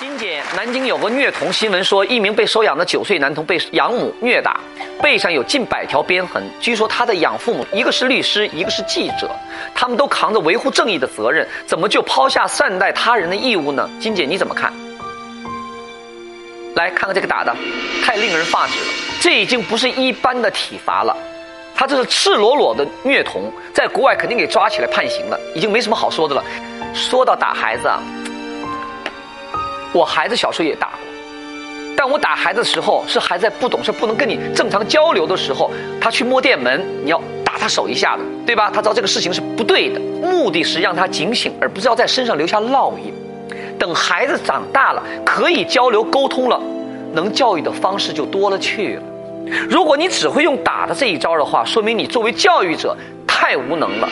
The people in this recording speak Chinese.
金姐，南京有个虐童新闻，说一名被收养的九岁男童被养母虐打，背上有近百条鞭痕。据说他的养父母一个是律师，一个是记者，他们都扛着维护正义的责任，怎么就抛下善待他人的义务呢？金姐你怎么看？来看看这个打的，太令人发指了，这已经不是一般的体罚了，他这是赤裸裸的虐童，在国外肯定给抓起来判刑了，已经没什么好说的了。说到打孩子啊。我孩子小时候也打过，但我打孩子的时候是还在不懂事、不能跟你正常交流的时候，他去摸电门，你要打他手一下的，对吧？他知道这个事情是不对的，目的是让他警醒，而不是要在身上留下烙印。等孩子长大了，可以交流沟通了，能教育的方式就多了去了。如果你只会用打的这一招的话，说明你作为教育者太无能了。